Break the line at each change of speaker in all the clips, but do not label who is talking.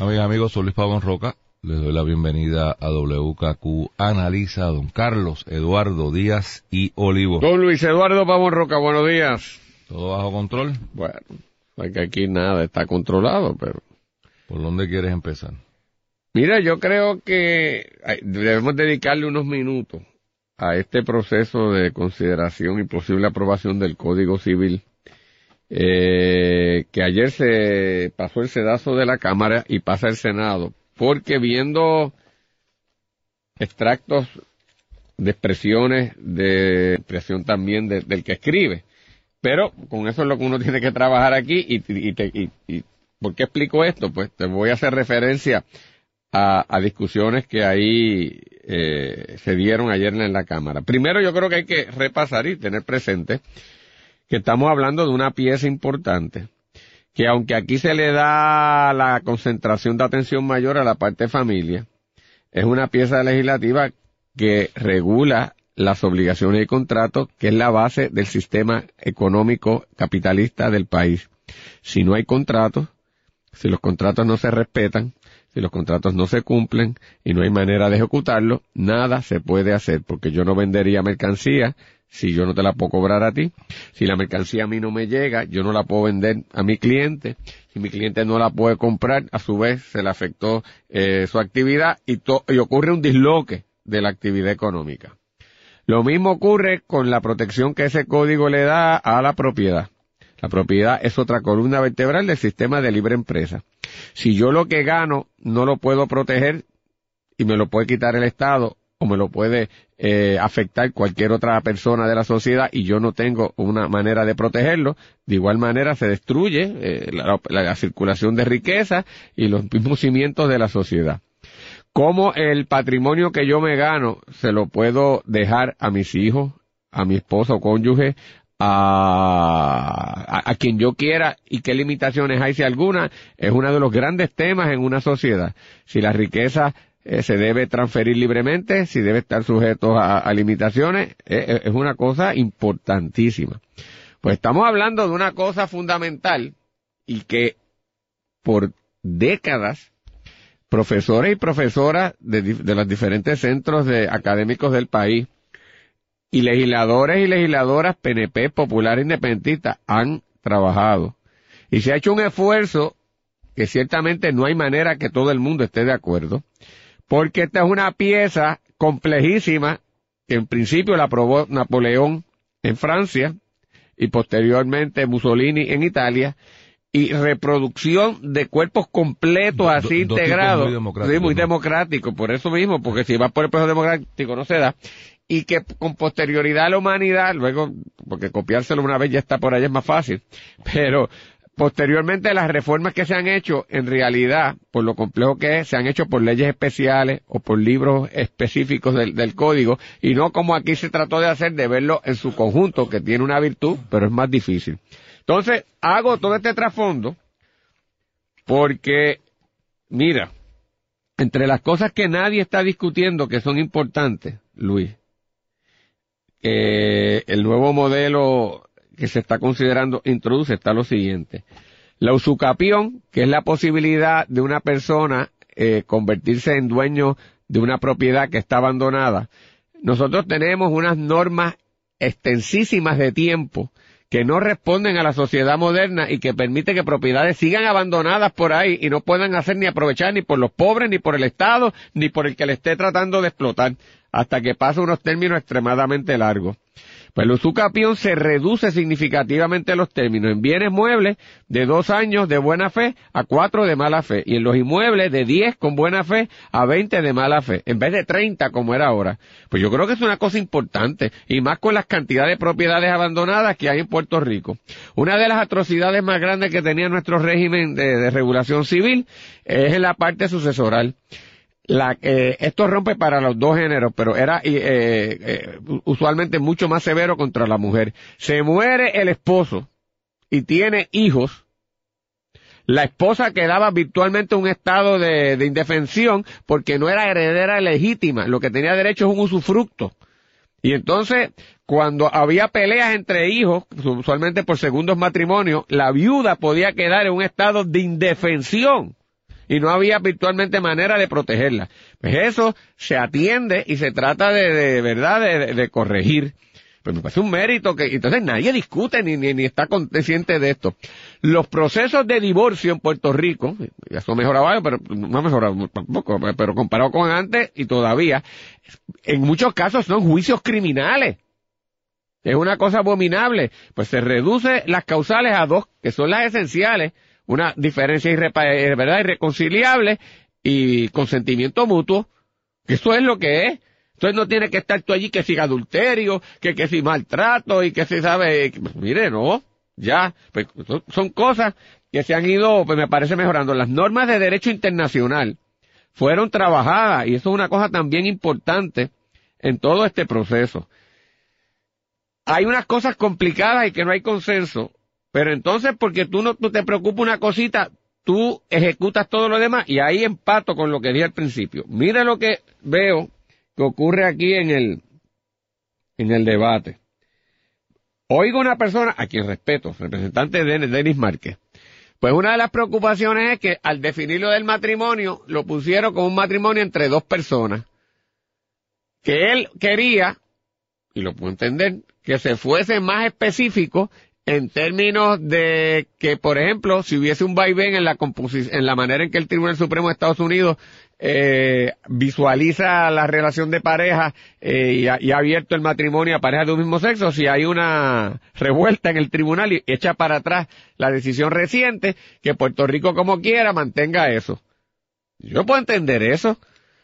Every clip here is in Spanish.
Amigas, amigos, soy Luis Pavón Roca. Les doy la bienvenida a WKQ Analiza, don Carlos Eduardo Díaz y Olivo.
Don Luis Eduardo Pavón Roca, buenos días.
¿Todo bajo control?
Bueno, que aquí nada está controlado, pero...
¿Por dónde quieres empezar?
Mira, yo creo que debemos dedicarle unos minutos a este proceso de consideración y posible aprobación del Código Civil, eh, que ayer se pasó el sedazo de la Cámara y pasa el Senado porque viendo extractos de expresiones, de expresión también del que escribe, pero con eso es lo que uno tiene que trabajar aquí y, y, y, ¿por qué explico esto? Pues te voy a hacer referencia a, discusiones que ahí eh, se dieron ayer en la Cámara. Primero yo creo que hay que repasar y tener presente que estamos hablando de una pieza importante que aunque aquí se le da la concentración de atención mayor a la parte familia, es una pieza legislativa que regula las obligaciones y contratos, que es la base del sistema económico capitalista del país. Si no hay contratos, si los contratos no se respetan, si los contratos no se cumplen y no hay manera de ejecutarlo, nada se puede hacer, porque yo no vendería mercancía si yo no te la puedo cobrar a ti, si la mercancía a mí no me llega, yo no la puedo vender a mi cliente, si mi cliente no la puede comprar, a su vez se le afectó eh, su actividad y, y ocurre un disloque de la actividad económica. Lo mismo ocurre con la protección que ese código le da a la propiedad. La propiedad es otra columna vertebral del sistema de libre empresa. Si yo lo que gano no lo puedo proteger y me lo puede quitar el Estado o me lo puede eh, afectar cualquier otra persona de la sociedad y yo no tengo una manera de protegerlo, de igual manera se destruye eh, la, circulación de riqueza y los mismos cimientos de la sociedad. ¿Cómo el patrimonio que yo me gano se lo puedo dejar a mis hijos, a mi esposa o cónyuge, a, a, quien yo quiera y qué limitaciones hay si alguna, es uno de los grandes temas en una sociedad. Si la riqueza eh, se debe transferir libremente, si debe estar sujeto a, limitaciones, eh, eh, es una cosa importantísima. Pues estamos hablando de una cosa fundamental y que por décadas profesores y profesoras de, de los diferentes centros de, académicos del país y legisladores y legisladoras PNP, popular independentistas han trabajado. Y se ha hecho un esfuerzo que ciertamente no hay manera que todo el mundo esté de acuerdo, porque esta es una pieza complejísima que en principio la aprobó Napoleón en Francia y posteriormente Mussolini en Italia y reproducción de cuerpos completos así integrados. Muy democrático, sí, muy democrático, por eso mismo, porque si va por el proceso democrático no se da. Y que con posterioridad a la humanidad, luego, porque copiárselo una vez ya está por allá es más fácil, pero Posteriormente, las reformas que se han hecho, en realidad, por lo complejo que es, se han hecho por leyes especiales o por libros específicos del, código, y no como aquí se trató de hacer, de verlo en su conjunto, que tiene una virtud, pero es más difícil. Entonces, hago todo este trasfondo porque, mira, entre las cosas que nadie está discutiendo que son importantes, Luis, eh, el nuevo modelo que se está considerando introduce está lo siguiente. La usucapión, que es la posibilidad de una persona eh, convertirse en dueño de una propiedad que está abandonada. Nosotros tenemos unas normas extensísimas de tiempo que no responden a la sociedad moderna y que permiten que propiedades sigan abandonadas por ahí y no puedan hacer ni aprovechar ni por los pobres, ni por el Estado, ni por el que le esté tratando de explotar, hasta que pasa unos términos extremadamente largos. Pues el usucapión se reduce significativamente los términos en bienes muebles de dos años de buena fe a cuatro de mala fe y en los inmuebles de diez con buena fe a veinte de mala fe en vez de treinta como era ahora. Pues yo creo que es una cosa importante y más con las cantidades de propiedades abandonadas que hay en Puerto Rico. Una de las atrocidades más grandes que tenía nuestro régimen de, de regulación civil es en la parte sucesoral. La, eh, esto rompe para los dos géneros, pero era usualmente mucho más severo contra la mujer. Se muere el esposo y tiene hijos, la esposa quedaba virtualmente en un estado de, indefensión porque no era heredera legítima, lo que tenía derecho es un usufructo. Y entonces, cuando había peleas entre hijos, usualmente por segundos matrimonios, la viuda podía quedar en un estado de indefensión y no había virtualmente manera de protegerla. Pues eso se atiende y se trata de, de verdad de corregir. Pues me parece un mérito que entonces nadie discute ni, ni, está consciente de esto. Los procesos de divorcio en Puerto Rico, ya son mejorados, pero no han mejorado tampoco, pero comparado con antes y todavía, en muchos casos son juicios criminales. Es una cosa abominable. Pues se reduce las causales a dos, que son las esenciales, una diferencia eh, ¿verdad? irreconciliable y consentimiento mutuo, que eso es lo que es. Entonces no tiene que estar tú allí que siga adulterio, que que si maltrato y que se sabe, mire, no, ya, pues son cosas que se han ido, pues me parece mejorando. Las normas de derecho internacional fueron trabajadas y eso es una cosa también importante en todo este proceso. Hay unas cosas complicadas y que no hay consenso, pero entonces porque tú no te preocupa una cosita, tú ejecutas todo lo demás y ahí empato con lo que dije al principio. Mira lo que veo que ocurre aquí en el, en el debate. Oigo una persona, a quien respeto, representante de Denis Márquez, pues una de las preocupaciones es que al definirlo del matrimonio, lo pusieron como un matrimonio entre dos personas, que él quería, y lo puedo entender, que se fuese más específico en términos de que, por ejemplo, si hubiese un vaivén en la en la manera en que el Tribunal Supremo de Estados Unidos eh, visualiza la relación de pareja eh, y, ha, abierto el matrimonio a parejas de un mismo sexo, si hay una revuelta en el tribunal y echa para atrás la decisión reciente, que Puerto Rico como quiera mantenga eso. Yo puedo entender eso,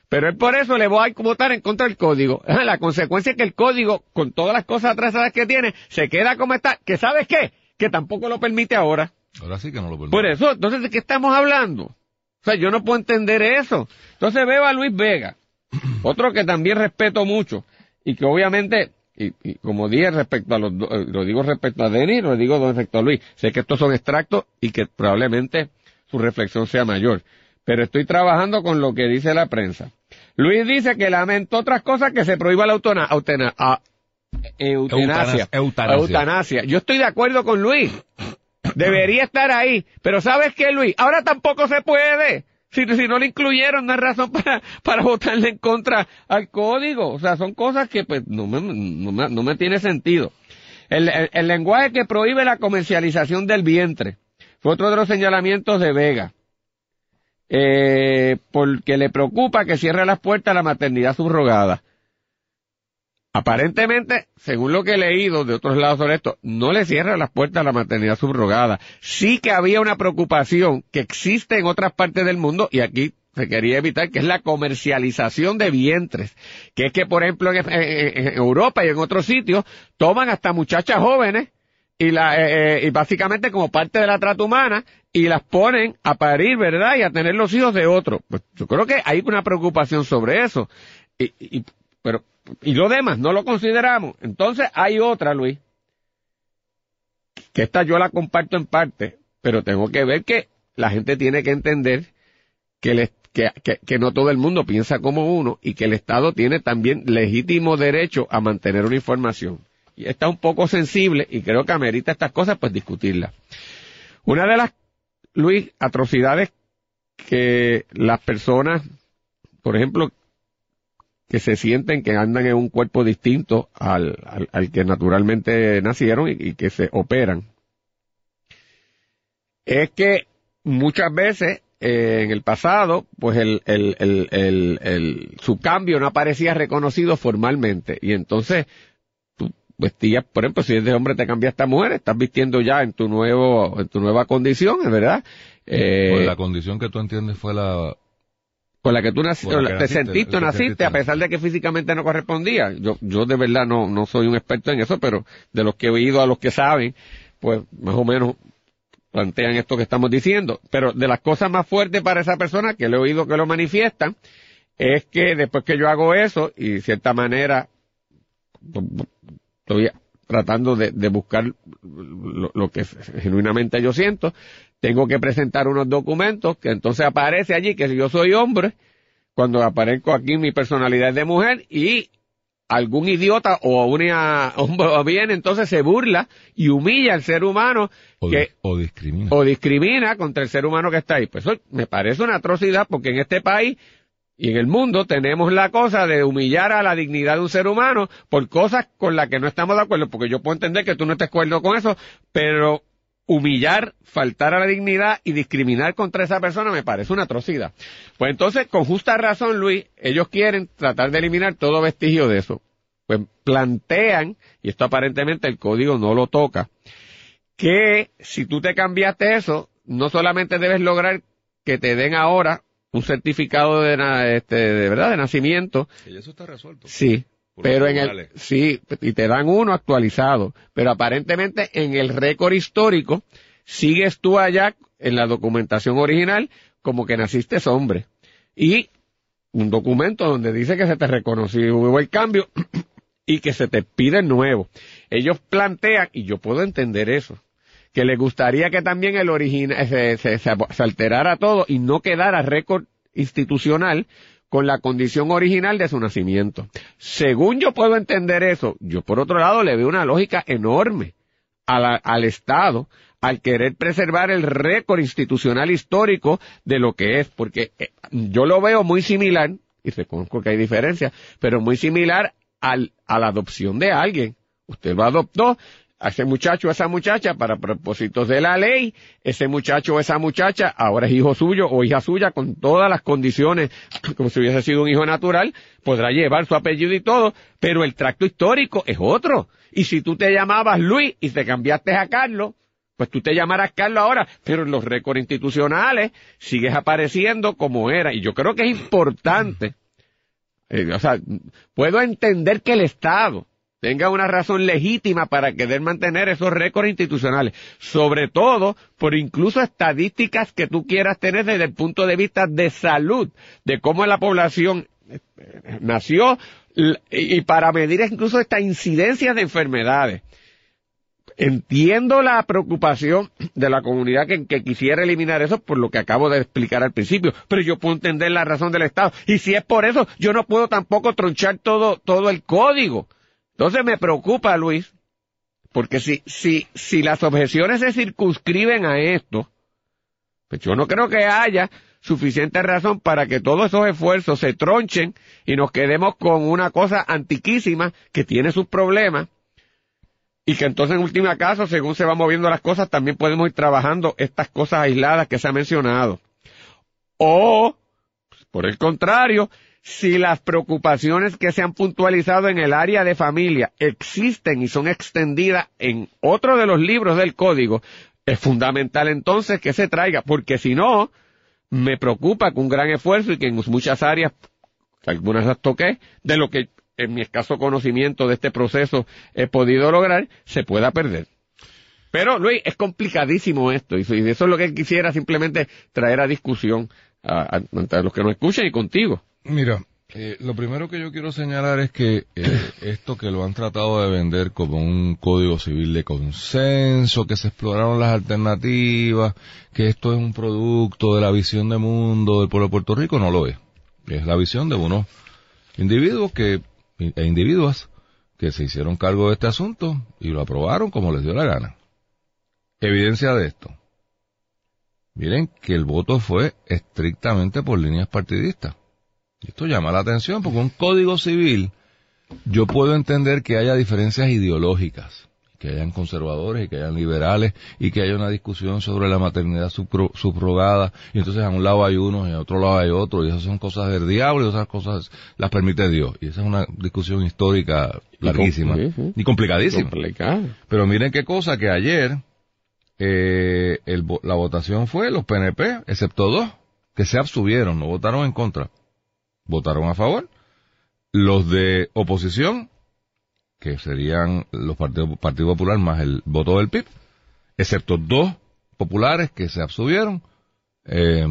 pero es por eso le voy a votar en contra del código. La consecuencia es que el código, con todas las cosas atrasadas que tiene, se queda como está, que sabes qué, que tampoco lo permite ahora.
Ahora sí que no lo permite.
Por eso, entonces, ¿de qué estamos hablando? O sea, yo no puedo entender eso. Entonces veo a Luis Vega, otro que también respeto mucho, y que obviamente, y, como dije respecto a los eh, lo digo respecto a Denis, lo digo respecto a Luis, sé que estos son extractos y que probablemente su reflexión sea mayor. Pero estoy trabajando con lo que dice la prensa. Luis dice que lamenta otras cosas que se prohíba la eutanasia. eutanasia. Yo estoy de acuerdo con Luis. Debería estar ahí. Pero ¿sabes qué, Luis? Ahora tampoco se puede. Si, si no le incluyeron, no hay razón para, para votarle en contra al código. O sea, son cosas que pues no me, no me, no me tiene sentido. El, el, lenguaje que prohíbe la comercialización del vientre fue otro de los señalamientos de Vega. Eh, porque le preocupa que cierre las puertas a la maternidad subrogada. Aparentemente, según lo que he leído de otros lados sobre esto, no le cierra las puertas a la maternidad subrogada. Sí que había una preocupación que existe en otras partes del mundo y aquí se quería evitar, que es la comercialización de vientres. Que es que, por ejemplo, en, Europa y en otros sitios, toman hasta muchachas jóvenes y, la, eh, eh, y básicamente como parte de la trata humana y las ponen a parir, ¿verdad? Y a tener los hijos de otro. Pues yo creo que hay una preocupación sobre eso. Y, y, pero y lo demás no lo consideramos. Entonces hay otra, Luis, que esta yo la comparto en parte, pero tengo que ver que la gente tiene que entender que, que, que, no todo el mundo piensa como uno y que el Estado tiene también legítimo derecho a mantener una información. Está un poco sensible y creo que amerita estas cosas, pues discutirlas. Una de las, Luis, atrocidades que las personas, por ejemplo, que se sienten que andan en un cuerpo distinto al, al, que naturalmente nacieron y, que se operan. Es que muchas veces eh, en el pasado, pues el, el, el, el, su cambio no aparecía reconocido formalmente y entonces vestías, por ejemplo, si eres de hombre te cambiaste a mujer, estás vistiendo ya en tu nuevo, en tu nueva condición, es verdad.
Eh, pues la condición que tú entiendes fue la
con la que tú te sentiste o naciste, a pesar de que físicamente no correspondía. Yo, yo de verdad no, no soy un experto en eso, pero de los que he oído a los que saben, pues más o menos plantean esto que estamos diciendo. Pero de las cosas más fuertes para esa persona, que le he oído que lo manifiestan, es que después que yo hago eso, y de cierta manera estoy tratando de, buscar lo, lo, que genuinamente yo siento, tengo que presentar unos documentos que entonces aparece allí que si yo soy hombre, cuando aparezco aquí mi personalidad es de mujer y algún idiota o una o bien entonces se burla y humilla al ser humano
o,
que
o discrimina
o discrimina contra el ser humano que está ahí. Pues eso me parece una atrocidad porque en este país y en el mundo tenemos la cosa de humillar a la dignidad de un ser humano por cosas con las que no estamos de acuerdo, porque yo puedo entender que tú no estés de acuerdo con eso, pero humillar, faltar a la dignidad y discriminar contra esa persona me parece una atrocidad. Pues entonces, con justa razón, Luis, ellos quieren tratar de eliminar todo vestigio de eso. Pues plantean, y esto aparentemente el código no lo toca, que si tú te cambiaste eso, no solamente debes lograr que te den ahora un certificado de, este, de verdad de nacimiento.
Y eso está resuelto.
Sí, pero en el, sí, y te dan uno actualizado, pero aparentemente en el récord histórico sigues tú allá en la documentación original como que naciste hombre. Y un documento donde dice que se te reconoció hubo el cambio y que se te pide nuevo. Ellos plantean, y yo puedo entender eso, que les gustaría que también el original se, se, se alterara todo y no quedara récord institucional con la condición original de su nacimiento. Según yo puedo entender eso, yo por otro lado le veo una lógica enorme al Estado al querer preservar el récord institucional histórico de lo que es, porque eh, yo lo veo muy similar, y reconozco que hay diferencias, pero muy similar al, a la adopción de alguien. Usted lo adoptó, a ese muchacho o esa muchacha para propósitos de la ley, ese muchacho o esa muchacha ahora es hijo suyo o hija suya con todas las condiciones, como si hubiese sido un hijo natural, podrá llevar su apellido y todo, pero el tracto histórico es otro. Y si tú te llamabas Luis y te cambiaste a Carlos, pues tú te llamarás Carlos ahora, pero en los récords institucionales sigues apareciendo como era. Y yo creo que es importante, eh, o sea, puedo entender que el Estado, tenga una razón legítima para querer mantener esos récords institucionales, sobre todo por incluso estadísticas que tú quieras tener desde el punto de vista de salud, de cómo la población eh, nació y para medir incluso esta incidencia de enfermedades. Entiendo la preocupación de la comunidad que, que, quisiera eliminar eso por lo que acabo de explicar al principio, pero yo puedo entender la razón del Estado. Y si es por eso, yo no puedo tampoco tronchar todo, todo el código. Entonces me preocupa, Luis, porque si, si, si las objeciones se circunscriben a esto, pues yo no creo que haya suficiente razón para que todos esos esfuerzos se tronchen y nos quedemos con una cosa antiquísima que tiene sus problemas y que entonces en última caso, según se van moviendo las cosas, también podemos ir trabajando estas cosas aisladas que se han mencionado. O, por el contrario, si las preocupaciones que se han puntualizado en el área de familia existen y son extendidas en otro de los libros del código, es fundamental entonces que se traiga, porque si no, me preocupa que un gran esfuerzo y que en muchas áreas, algunas las toqué, de lo que en mi escaso conocimiento de este proceso he podido lograr, se pueda perder. Pero, Luis, es complicadísimo esto, y eso es lo que quisiera simplemente traer a discusión a, a los que nos escuchan y contigo.
Mira, eh, lo primero que yo quiero señalar es que eh, esto que lo han tratado de vender como un código civil de consenso, que se exploraron las alternativas, que esto es un producto de la visión de mundo del pueblo de Puerto Rico, no lo es. Es la visión de unos individuos que, e individuas que se hicieron cargo de este asunto y lo aprobaron como les dio la gana. Evidencia de esto. Miren que el voto fue estrictamente por líneas partidistas esto llama la atención porque un código civil, yo puedo entender que haya diferencias ideológicas, que hayan conservadores y que hayan liberales y que haya una discusión sobre la maternidad subrogada y entonces a un lado hay uno y a otro lado hay otro y esas son cosas del diablo y esas cosas las permite Dios. Y esa es una discusión histórica larguísima y, complicadísima. Pero miren qué cosa que ayer eh, la votación fue los PNP, excepto dos, que se abstuvieron, no votaron en contra votaron a favor. Los de oposición, que serían los partidos Partido Popular más el voto del PIB, excepto dos populares que se abstuvieron, eh,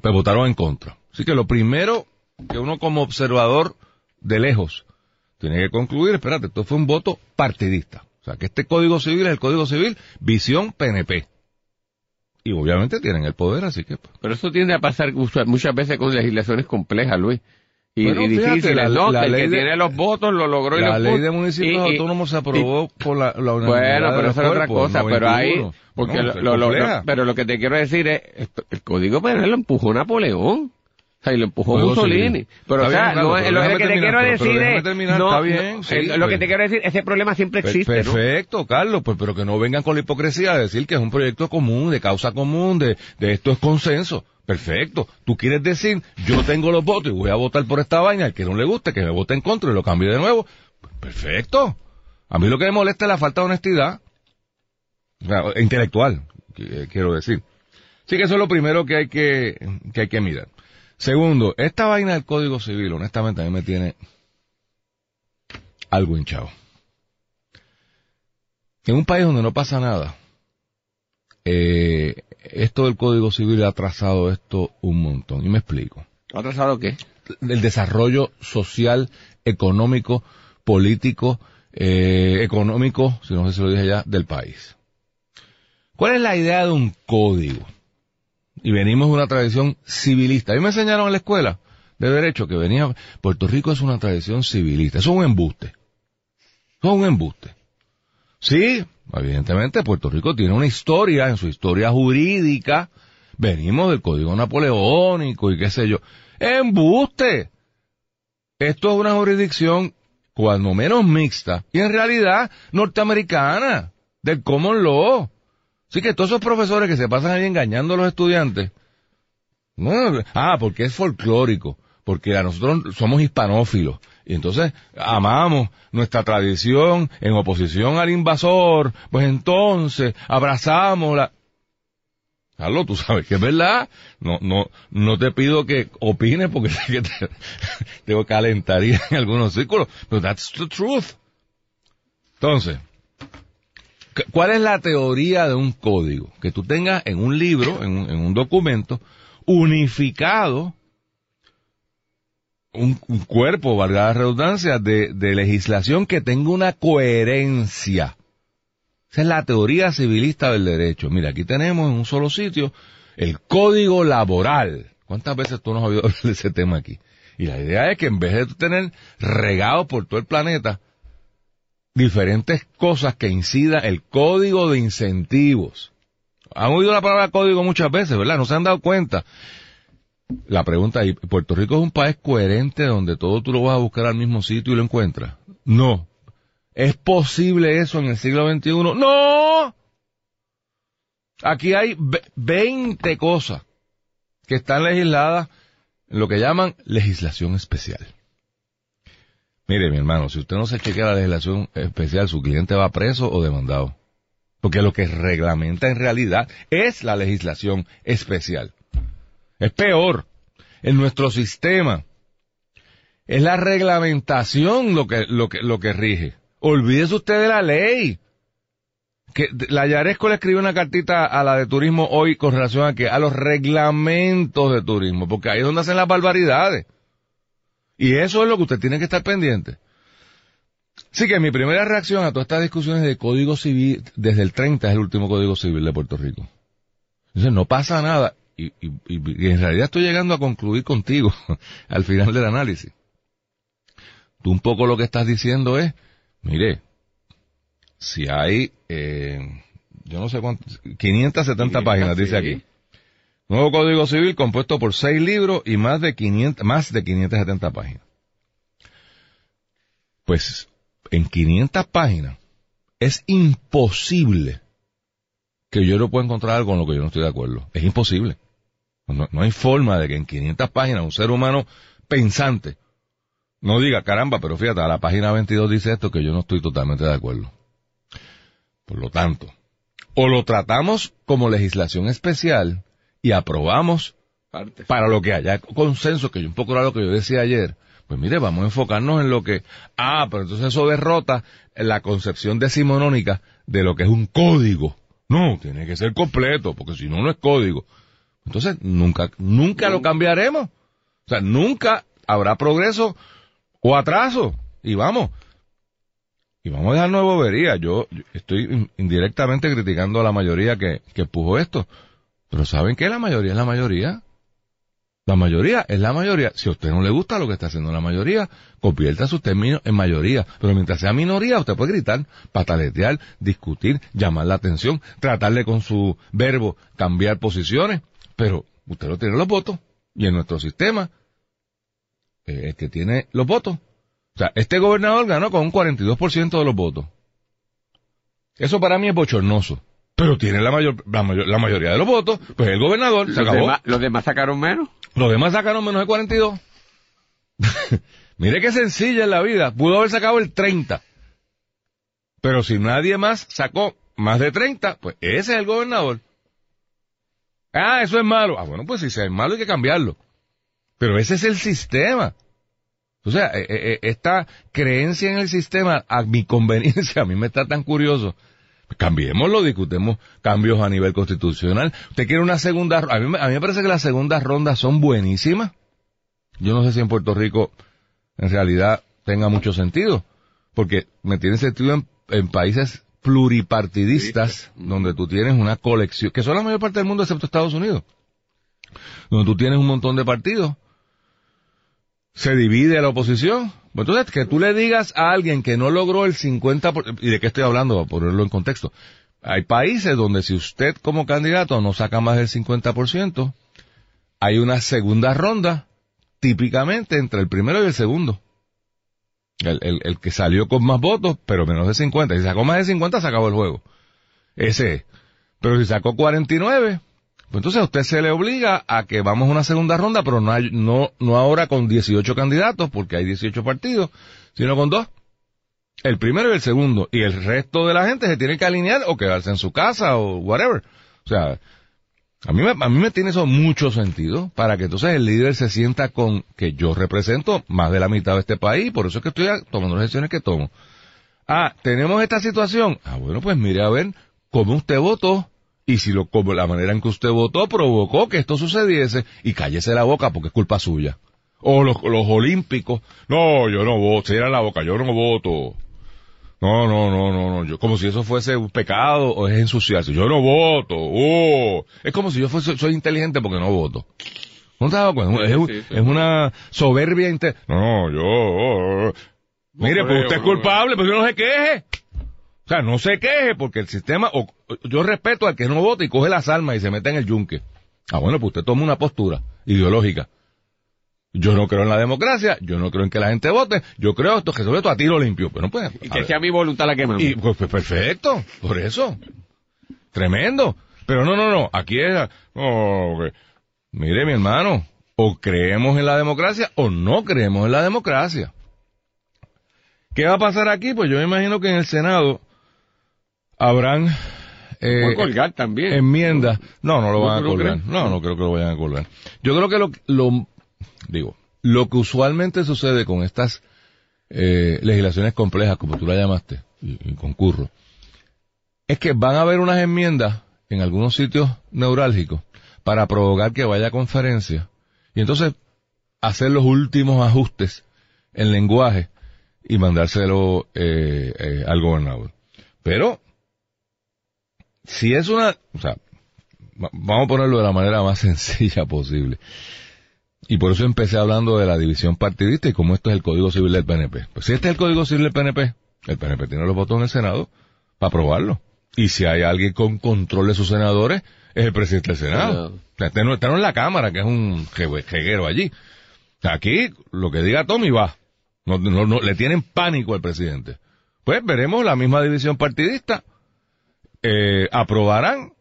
pues votaron en contra. Así que lo primero que uno como observador de lejos tiene que concluir, espérate, esto fue un voto partidista. O sea, que este Código Civil es el Código Civil visión PNP. Y obviamente tienen el poder, así que... pues.
Pero eso tiende a pasar muchas, veces con legislaciones complejas, Luis. Y,
Bueno,
y
fíjate,
difíciles,
la-
¿no?
la
el
ley
que
de-
tiene los votos lo logró y
La ley de municipios
Y- y-
autónomos se aprobó por la, la
Bueno, pero eso es otra cosa, pero ahí,
91.
porque
No,
lo, lo- lo- pero lo que te quiero decir es, el Código Penal lo empujó Napoleón. Y lo empujó Mussolini. Pero,
Está
o sea,
bien, claro,
no,
pero
es- lo que te quiero decir es,
terminar,
no,
está bien,
no,
sí,
eh, lo que te quiero decir, ese problema siempre
Per-
existe, ¿no?
Perfecto, Carlos, pues, pero que no vengan con la hipocresía de decir que es un proyecto común, de causa común, de, de esto es consenso. Perfecto. Tú quieres decir, yo tengo los votos y voy a votar por esta vaina, el que no le guste, que me vote en contra y lo cambie de nuevo. Perfecto. A mí lo que me molesta es la falta de honestidad. O sea, intelectual, que- quiero decir. Así que eso es lo primero que hay que, que hay que mirar. Segundo, esta vaina del Código Civil, honestamente, a mí me tiene algo hinchado. En un país donde no pasa nada, eh, esto del Código Civil ha atrasado esto un montón. Y me explico.
¿Ha atrasado qué?
El desarrollo social, económico, político, eh, económico, si no sé si lo dije ya, del país. ¿Cuál es la idea de un código? Y venimos de una tradición civilista. A mí me enseñaron en la escuela de derecho que venía, Puerto Rico es una tradición civilista. Es un embuste. Es un embuste. Sí, evidentemente Puerto Rico tiene una historia, en su historia jurídica, venimos del Código Napoleónico y qué sé yo. ¡Embuste! Esto es una jurisdicción cuando menos mixta y en realidad norteamericana, del common law. Así que todos esos profesores que se pasan ahí engañando a los estudiantes, no, ah, porque es folclórico, porque a nosotros somos hispanófilos. Y entonces amamos nuestra tradición en oposición al invasor, pues entonces abrazamos la... Carlos, tú sabes que es verdad. No, no, no te pido que opines porque que te, te calentaría en algunos círculos, pero that's the truth. Entonces, ¿Cu- ¿Cuál es la teoría de un código? Que tú tengas en un libro, en un, en un documento, unificado un, cuerpo, valga la redundancia, de, de legislación que tenga una coherencia. Esa es la teoría civilista del derecho. Mira, aquí tenemos en un solo sitio el código laboral. ¿Cuántas veces tú nos has oído de ese tema aquí? Y la idea es que en vez de tener regado por todo el planeta diferentes cosas que incidan el código de incentivos. Han oído la palabra código muchas veces, ¿verdad? No se han dado cuenta. La pregunta es, ¿Puerto Rico es un país coherente donde todo tú lo vas a buscar al mismo sitio y lo encuentras? No. ¿Es posible eso en el siglo XXI? No. Aquí hay ve- 20 cosas que están legisladas en lo que llaman legislación especial. Mire, mi hermano, si usted no se chequea la legislación especial, su cliente va preso o demandado. Porque lo que reglamenta en realidad es la legislación especial. Es peor. En nuestro sistema es la reglamentación lo que, lo que, lo que rige. Olvídese usted de la ley. Que la Yaresco le escribió una cartita a la de turismo hoy con relación a que a los reglamentos de turismo, porque ahí es donde hacen las barbaridades. Y eso es lo que usted tiene que estar pendiente. Así que mi primera reacción a todas estas discusiones de código civil, desde el 30 es el último código civil de Puerto Rico. Entonces no pasa nada. Y, y- y- y en realidad estoy llegando a concluir contigo al final del análisis. Tú un poco lo que estás diciendo es, mire, si hay, eh, yo no sé cuántas, 570 páginas, dice aquí. Nuevo Código Civil compuesto por seis libros y más de 500, más de 570 páginas. Pues, en 500 páginas, es imposible que yo no pueda encontrar algo con lo que yo no estoy de acuerdo. Es imposible. No, no hay forma de que en 500 páginas un ser humano pensante no diga, caramba, pero fíjate, a la página 22 dice esto que yo no estoy totalmente de acuerdo. Por lo tanto, o lo tratamos como legislación especial y aprobamos
Parte.
para lo que haya consenso, que yo un poco era lo que yo decía ayer, pues mire, vamos a enfocarnos en lo que, ah, pero entonces eso derrota la concepción decimonónica de lo que es un código. No, tiene que ser completo, porque si no, no es código. Entonces, nunca, nunca lo cambiaremos. O sea, nunca habrá progreso o atraso. Y vamos. Y vamos a dejar nuevo bobería. Yo, yo estoy indirectamente criticando a la mayoría que, que empujó esto. Pero ¿saben qué? La mayoría es la mayoría. La mayoría es la mayoría. Si a usted no le gusta lo que está haciendo la mayoría, convierta sus términos en mayoría. Pero mientras sea minoría, usted puede gritar, pataletear, discutir, llamar la atención, tratarle con su verbo cambiar posiciones. Pero usted no tiene los votos. Y en nuestro sistema, eh, el que tiene los votos. O sea, este gobernador ganó con un 42% de los votos. Eso para mí es bochornoso. Pero tiene la, mayor, la, mayor, la mayoría de los votos, pues el gobernador se
Los
acabó.
demás, los demás sacaron menos.
Los demás sacaron menos de 42. Mire qué sencilla es la vida. Pudo haber sacado el 30. Pero si nadie más sacó más de 30, pues ese es el gobernador. Ah, eso es malo. Ah, bueno, pues si es malo hay que cambiarlo. Pero ese es el sistema. O sea, eh, eh, esta creencia en el sistema, a mi conveniencia, a mí me está tan curioso. Cambiémoslo, discutemos cambios a nivel constitucional. ¿Usted quiere una segunda? A mí, me- a mí me parece que las segundas rondas son buenísimas. Yo no sé si en Puerto Rico en realidad tenga mucho sentido. Porque me tiene sentido en, en países pluripartidistas, donde tú tienes una colección, que son la mayor parte del mundo excepto Estados Unidos, donde tú tienes un montón de partidos, se divide la oposición. Pues Entonces, que tú le digas a alguien que no logró el 50%, por- ¿y de qué estoy hablando? Para ponerlo en contexto. Hay países donde si usted como candidato no saca más del 50%, hay una segunda ronda, típicamente entre el primero y el segundo. El, el- el que salió con más votos, pero menos de 50. Si sacó más de 50, se acabó el juego. Ese es. Pero si sacó 49, pues entonces usted se le obliga a que vamos a una segunda ronda, pero no, hay- no, no ahora con 18 candidatos, porque hay 18 partidos, sino con dos. El primero y el segundo. Y el resto de la gente se tiene que alinear o quedarse en su casa o whatever. O sea, a mí, a mí me tiene eso mucho sentido para que entonces el líder se sienta con que yo represento más de la mitad de este país, por eso es que estoy tomando las decisiones que tomo. Ah, tenemos esta situación. Ah, bueno, pues mire a ver cómo usted votó y si lo, como la manera en que usted votó provocó que esto sucediese y cállese la boca porque es culpa suya. O los, los olímpicos. No, yo no voto. Cierra la boca, yo no voto. No, no, no, no, no. Yo, como si eso fuese un pecado o es ensuciarse. Yo no voto. Oh. Es como si yo fuese, soy inteligente porque no voto. ¿No te has dado cuenta? es, un-
sí, sí.
es una soberbia inte No, yo... oh, oh. Mire,
No
pues
creo,
usted es
no
culpable, pero no se queje. O sea, no se queje porque el sistema... o- yo respeto al que no vota y coge las armas y se mete en el yunque. Ah, bueno, pues usted toma una postura ideológica. Yo no creo en la democracia, yo no creo en que la gente vote, yo creo esto que sobre todo a tiro limpio. Pero no puede.
Y que sea mi voluntad la que manda.
Y pues, pues, perfecto, por eso. Tremendo. Pero no, no, no, aquí es... que- mire, mi hermano, o creemos en la democracia o no creemos en la democracia. ¿Qué va a pasar aquí? Pues yo me imagino que en el Senado habrán eh,
colgar también.
enmiendas. No, no lo
¿No
van a colgar. No, no creo que lo vayan a colgar. Yo creo que lo, lo digo, lo que usualmente sucede con estas eh, legislaciones complejas, como tú la llamaste, y, y concurro, es que van a haber unas enmiendas en algunos sitios neurálgicos para provocar que vaya a conferencia y entonces hacer los últimos ajustes en lenguaje y mandárselo eh, eh, al gobernador. Pero, si es una, o sea, va- vamos a ponerlo de la manera más sencilla posible. Y por eso empecé hablando de la división partidista y cómo esto es el Código Civil del PNP. Pues si este es el Código Civil del PNP, el PNP tiene los votos en el Senado para aprobarlo. Y si hay alguien con control de sus senadores, es el presidente del
Senado.
O sea, este no, este no es la Cámara, que es un jegue- jeguero allí. O sea, aquí lo que diga Tommy va. No, no, no, le tienen pánico al presidente. Pues veremos la misma división partidista. Eh, aprobarán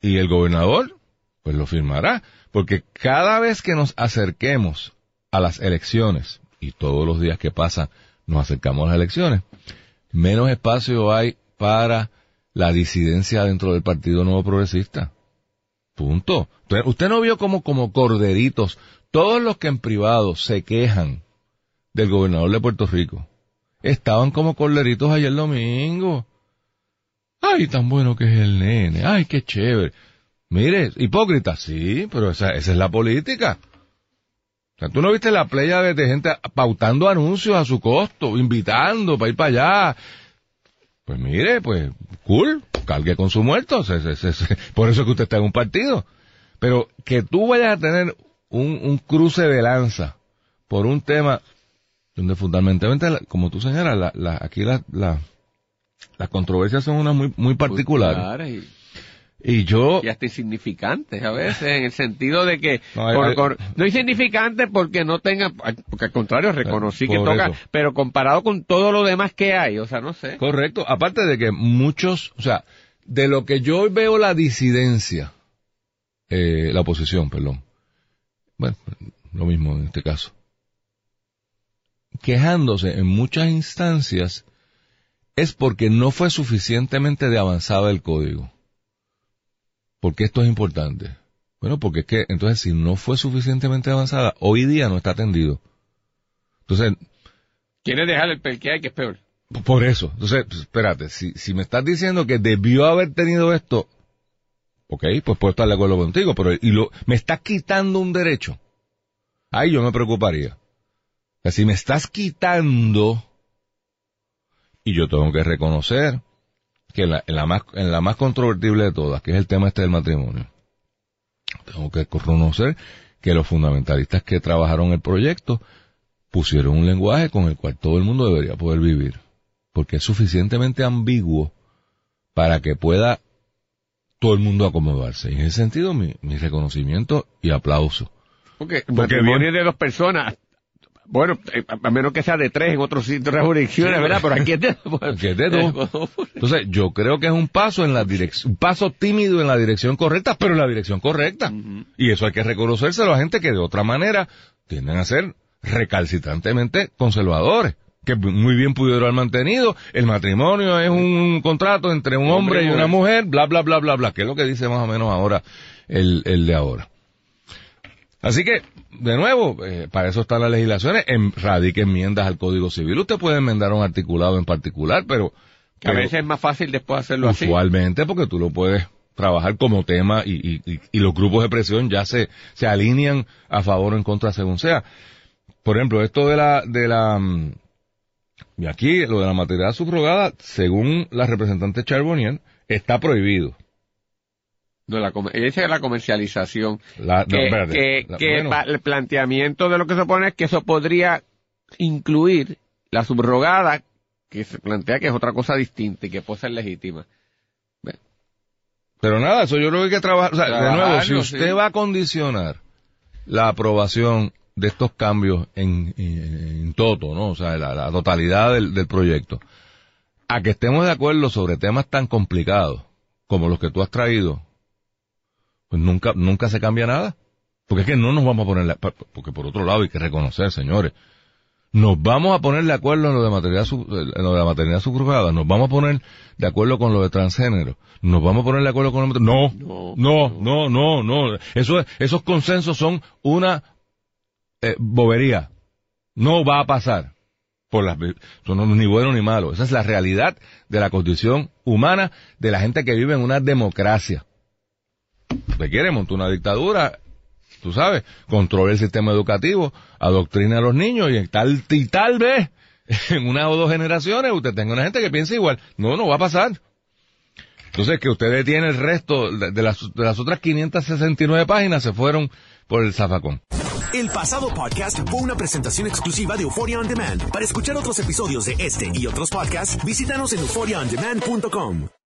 y el gobernador pues lo firmará. Porque cada vez que nos acerquemos a las elecciones, y todos los días que pasan nos acercamos a las elecciones, menos espacio hay para la disidencia dentro del Partido Nuevo Progresista. Punto. Usted, usted no vio como, como corderitos, todos los que en privado se quejan del gobernador de Puerto Rico, estaban como corderitos ayer domingo. Ay, tan bueno que es el nene. Ay, qué chévere. Mire, hipócrita, sí, pero esa, esa es la política. O sea, tú no viste la playa de gente pautando anuncios a su costo, invitando para ir para allá. Pues mire, pues, cool, cargue con su muerto. por eso es que usted está en un partido. Pero que tú vayas a tener un, un cruce de lanza por un tema donde fundamentalmente, como tú señalas, la, la, aquí la, la, las controversias son unas muy, muy particulares. Y, yo...
Y hasta insignificantes a veces, en el sentido de que... No, por, no insignificantes porque no tengan... Porque al contrario, reconocí que toca... Pero comparado con todo lo demás que hay, o sea, no sé.
Correcto. Aparte de que muchos... O sea, de lo que yo veo la disidencia, eh, la oposición, perdón. Bueno, lo mismo en este caso quejándose en muchas instancias es porque no fue suficientemente de avanzada el código. ¿Por qué esto es importante? Bueno, porque es que entonces si no fue suficientemente avanzada, hoy día no está atendido. Entonces...
Quiere dejar el hay que es peor.
Por eso. Entonces, pues, espérate, si, si me estás diciendo que debió haber tenido esto, ok, pues puedo estar de acuerdo contigo, pero y lo, me está quitando un derecho. Ahí yo me preocuparía si me estás quitando, y yo tengo que reconocer que en la, en la, más, en la más controvertible de todas, que es el tema este del matrimonio, tengo que reconocer que los fundamentalistas que trabajaron el proyecto pusieron un lenguaje con el cual todo el mundo debería poder vivir, porque es suficientemente ambiguo para que pueda todo el mundo acomodarse. Y en ese sentido, mi, mi reconocimiento y aplauso.
Porque, porque matrimonio de dos personas bueno, eh, a menos que sea de tres en otros sitios, jurisdicciones, ¿verdad? Pero aquí es de,
aquí es de dos. Entonces, yo creo que es un paso en la dirección, un paso tímido en la dirección correcta, pero en la dirección correcta. Y eso hay que reconocérselo a gente que de otra manera tienden a ser recalcitrantemente conservadores que muy bien pudieron haber mantenido. El matrimonio es un contrato entre un hombre, y una mujer, bla, bla, bla, bla, bla, que es lo que dice más o menos ahora el, el de ahora. Así que, de nuevo, eh, para eso están las legislaciones, en, radique enmiendas al Código Civil. Usted puede enmendar un articulado en particular, pero...
a veces es más fácil después hacerlo
así. Usualmente porque tú lo puedes trabajar como tema y, y, los grupos de presión ya se, se alinean a favor o en contra según sea. Por ejemplo, esto de la, de la, mm, y aquí lo de la materia subrogada, según la representante Charbonnier, está prohibido.
No, la, ella dice la comercialización. que, el planteamiento de lo que se pone es que eso podría incluir la subrogada, que se plantea que es otra cosa distinta y que puede ser legítima.
Pero nada, eso yo creo que hay que trabajar. O sea, de nuevo, si usted va a condicionar la aprobación de estos cambios en, en, toto, ¿no? O sea, la, totalidad del, del proyecto, a que estemos de acuerdo sobre temas tan complicados como los que tú has traído, pues nunca, nunca se cambia nada. Porque es que no nos vamos a poner, porque por otro lado hay que reconocer, señores, nos vamos a poner de acuerdo en lo de maternidad, en lo de la maternidad subrogada, nos vamos a poner de acuerdo con lo de transgénero, nos vamos a poner de acuerdo con lo de... No, no, no, no, no, Eso, esos consensos son una eh, bobería. No va a pasar. Por las, son ni bueno ni malo. Esa es la realidad de la condición humana de la gente que vive en una democracia usted quiere, montar una dictadura, tú sabes, controle el sistema educativo, adoctrina a los niños y tal, y tal vez en una o dos generaciones usted tenga una gente que piense igual. No, no va a pasar. Entonces, que usted detiene el resto de, las, de las otras 569 páginas se fueron por el zafacón.
El pasado podcast fue una presentación exclusiva de Euphoria On Demand. Para escuchar otros episodios de este y otros podcasts, visítanos en euphoriaondemand.com.